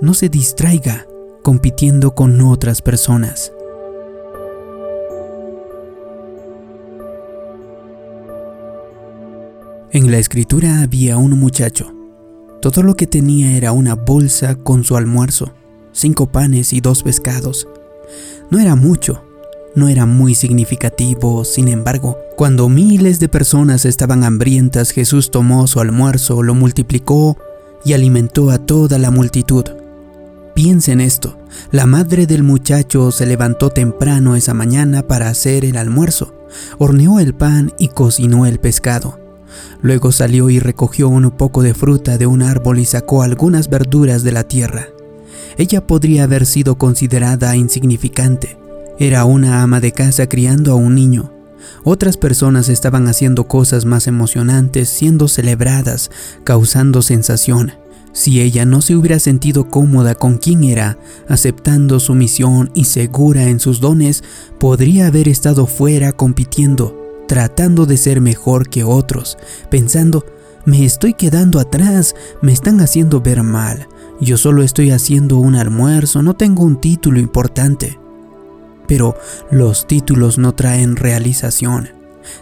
no se distraiga compitiendo con otras personas. En la escritura había un muchacho. Todo lo que tenía era una bolsa con su almuerzo, cinco panes y dos pescados. No era mucho, no era muy significativo, sin embargo, cuando miles de personas estaban hambrientas, Jesús tomó su almuerzo, lo multiplicó y alimentó a toda la multitud. Piensa en esto, la madre del muchacho se levantó temprano esa mañana para hacer el almuerzo, horneó el pan y cocinó el pescado. Luego salió y recogió un poco de fruta de un árbol y sacó algunas verduras de la tierra. Ella podría haber sido considerada insignificante. Era una ama de casa criando a un niño. Otras personas estaban haciendo cosas más emocionantes, siendo celebradas, causando sensación. Si ella no se hubiera sentido cómoda con quien era, aceptando su misión y segura en sus dones, podría haber estado fuera compitiendo, tratando de ser mejor que otros, pensando, me estoy quedando atrás, me están haciendo ver mal, yo solo estoy haciendo un almuerzo, no tengo un título importante. Pero los títulos no traen realización.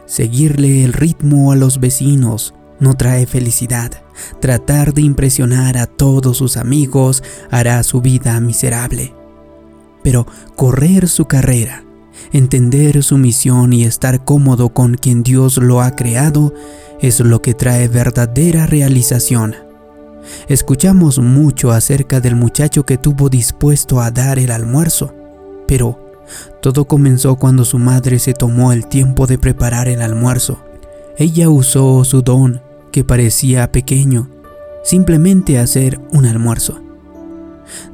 Seguirle el ritmo a los vecinos no trae felicidad. Tratar de impresionar a todos sus amigos hará su vida miserable. Pero correr su carrera, entender su misión y estar cómodo con quien Dios lo ha creado es lo que trae verdadera realización. Escuchamos mucho acerca del muchacho que tuvo dispuesto a dar el almuerzo, pero todo comenzó cuando su madre se tomó el tiempo de preparar el almuerzo. Ella usó su don que parecía pequeño, simplemente hacer un almuerzo.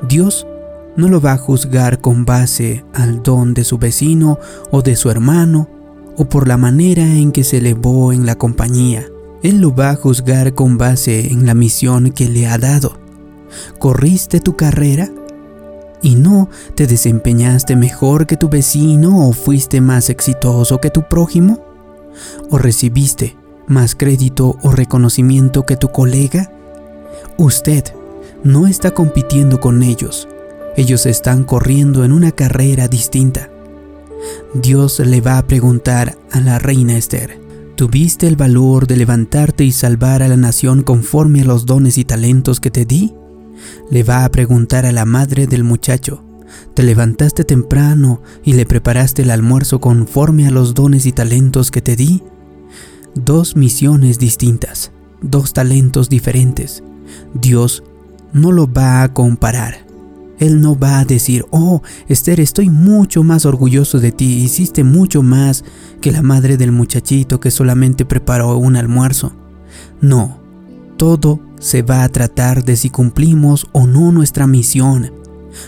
Dios no lo va a juzgar con base al don de su vecino o de su hermano o por la manera en que se elevó en la compañía. Él lo va a juzgar con base en la misión que le ha dado. ¿Corriste tu carrera? ¿Y no te desempeñaste mejor que tu vecino o fuiste más exitoso que tu prójimo? ¿O recibiste más crédito o reconocimiento que tu colega? Usted no está compitiendo con ellos. Ellos están corriendo en una carrera distinta. Dios le va a preguntar a la reina Esther, ¿tuviste el valor de levantarte y salvar a la nación conforme a los dones y talentos que te di? Le va a preguntar a la madre del muchacho, ¿te levantaste temprano y le preparaste el almuerzo conforme a los dones y talentos que te di? Dos misiones distintas, dos talentos diferentes. Dios no lo va a comparar. Él no va a decir, oh, Esther, estoy mucho más orgulloso de ti, hiciste mucho más que la madre del muchachito que solamente preparó un almuerzo. No, todo se va a tratar de si cumplimos o no nuestra misión,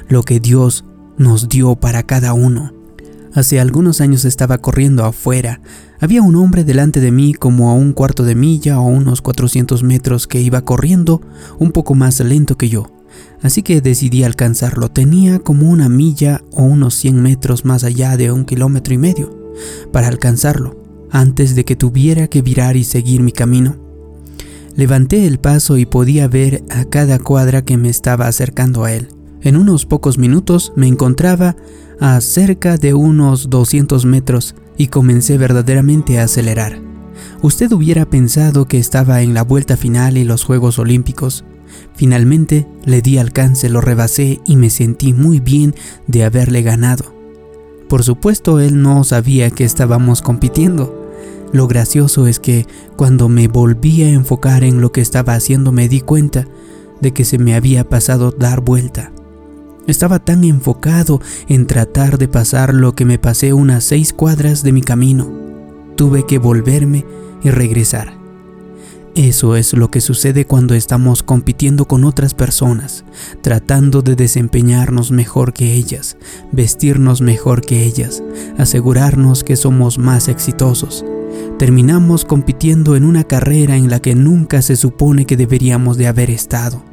lo que Dios nos dio para cada uno. Hace algunos años estaba corriendo afuera. Había un hombre delante de mí como a un cuarto de milla o unos 400 metros que iba corriendo un poco más lento que yo. Así que decidí alcanzarlo. Tenía como una milla o unos 100 metros más allá de un kilómetro y medio para alcanzarlo, antes de que tuviera que virar y seguir mi camino. Levanté el paso y podía ver a cada cuadra que me estaba acercando a él. En unos pocos minutos me encontraba a cerca de unos 200 metros y comencé verdaderamente a acelerar. Usted hubiera pensado que estaba en la vuelta final y los Juegos Olímpicos. Finalmente le di alcance, lo rebasé y me sentí muy bien de haberle ganado. Por supuesto, él no sabía que estábamos compitiendo. Lo gracioso es que cuando me volví a enfocar en lo que estaba haciendo me di cuenta de que se me había pasado dar vuelta. Estaba tan enfocado en tratar de pasar lo que me pasé unas seis cuadras de mi camino. Tuve que volverme y regresar. Eso es lo que sucede cuando estamos compitiendo con otras personas, tratando de desempeñarnos mejor que ellas, vestirnos mejor que ellas, asegurarnos que somos más exitosos. Terminamos compitiendo en una carrera en la que nunca se supone que deberíamos de haber estado.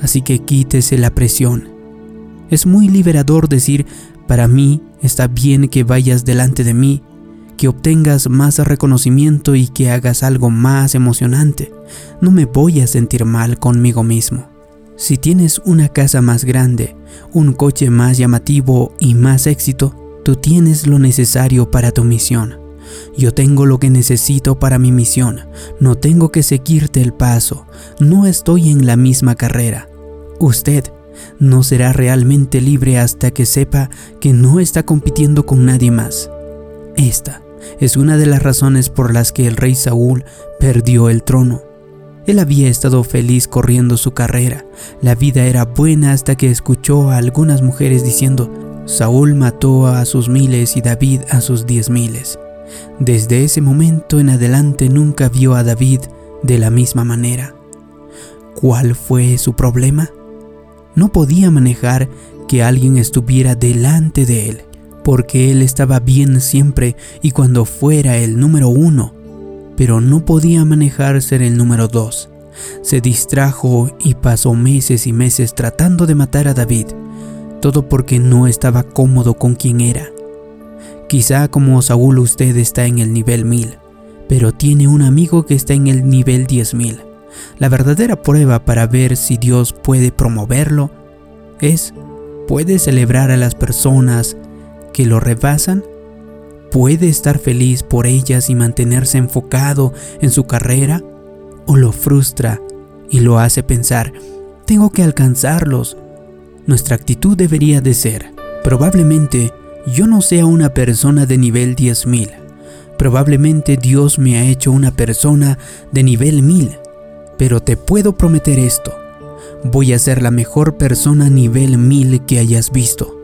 Así que quítese la presión es muy liberador decir, para mí está bien que vayas delante de mí, que obtengas más reconocimiento y que hagas algo más emocionante. No me voy a sentir mal conmigo mismo. Si tienes una casa más grande, un coche más llamativo y más éxito, tú tienes lo necesario para tu misión. Yo tengo lo que necesito para mi misión. No tengo que seguirte el paso. No estoy en la misma carrera. Usted no será realmente libre hasta que sepa que no está compitiendo con nadie más. Esta es una de las razones por las que el rey Saúl perdió el trono. Él había estado feliz corriendo su carrera. La vida era buena hasta que escuchó a algunas mujeres diciendo, Saúl mató a sus miles y David a sus diez miles. Desde ese momento en adelante nunca vio a David de la misma manera. ¿Cuál fue su problema? No podía manejar que alguien estuviera delante de él, porque él estaba bien siempre y cuando fuera el número uno, pero no podía manejar ser el número dos. Se distrajo y pasó meses y meses tratando de matar a David, todo porque no estaba cómodo con quien era. Quizá como Saúl usted está en el nivel 1000, pero tiene un amigo que está en el nivel 10000. La verdadera prueba para ver si Dios puede promoverlo es, ¿puede celebrar a las personas que lo rebasan? ¿Puede estar feliz por ellas y mantenerse enfocado en su carrera? ¿O lo frustra y lo hace pensar, tengo que alcanzarlos? Nuestra actitud debería de ser, probablemente yo no sea una persona de nivel 10.000. Probablemente Dios me ha hecho una persona de nivel 1000. Pero te puedo prometer esto. Voy a ser la mejor persona nivel 1000 que hayas visto.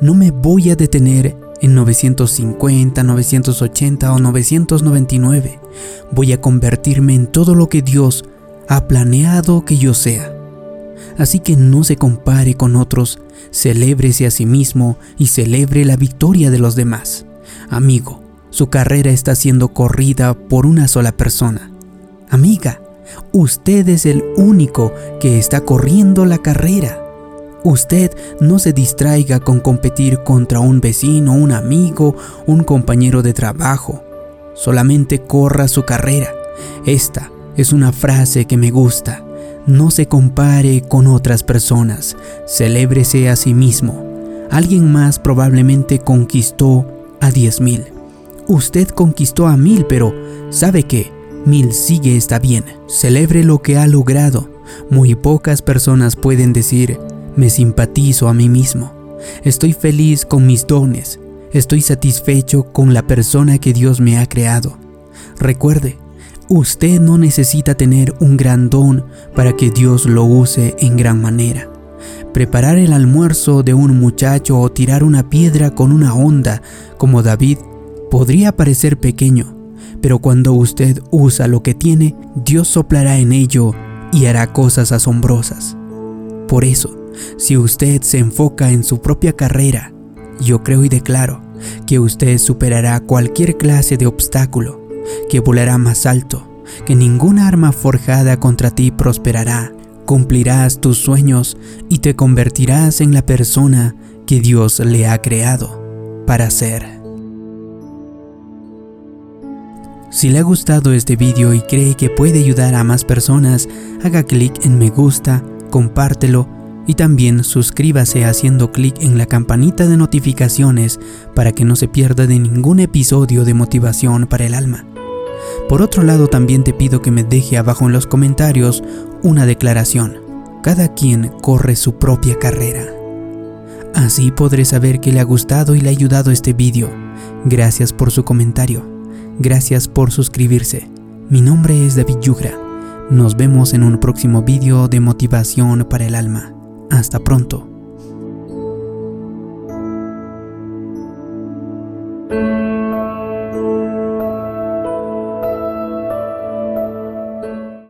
No me voy a detener en 950, 980 o 999. Voy a convertirme en todo lo que Dios ha planeado que yo sea. Así que no se compare con otros, celébrese a sí mismo y celebre la victoria de los demás. Amigo, su carrera está siendo corrida por una sola persona. Amiga, usted es el único que está corriendo la carrera. Usted no se distraiga con competir contra un vecino, un amigo, un compañero de trabajo. Solamente corra su carrera. Esta es una frase que me gusta. No se compare con otras personas. Celébrese a sí mismo. Alguien más probablemente conquistó a 10.000. Usted conquistó a mil, pero ¿sabe qué? Mil sigue está bien. Celebre lo que ha logrado. Muy pocas personas pueden decir, me simpatizo a mí mismo. Estoy feliz con mis dones. Estoy satisfecho con la persona que Dios me ha creado. Recuerde, usted no necesita tener un gran don para que Dios lo use en gran manera. Preparar el almuerzo de un muchacho o tirar una piedra con una onda como David podría parecer pequeño, pero cuando usted usa lo que tiene, Dios soplará en ello y hará cosas asombrosas. Por eso, si usted se enfoca en su propia carrera, yo creo y declaro que usted superará cualquier clase de obstáculo, que volará más alto, que ninguna arma forjada contra ti prosperará, cumplirás tus sueños y te convertirás en la persona que Dios le ha creado para ser. Si le ha gustado este vídeo y cree que puede ayudar a más personas, haga clic en me gusta, compártelo y también suscríbase haciendo clic en la campanita de notificaciones para que no se pierda de ningún episodio de motivación para el alma. Por otro lado también te pido que me deje abajo en los comentarios una declaración. Cada quien corre su propia carrera. Así podré saber que le ha gustado y le ha ayudado este vídeo. Gracias por su comentario. Gracias por suscribirse. Mi nombre es David Yugra. Nos vemos en un próximo vídeo de motivación para el alma. Hasta pronto.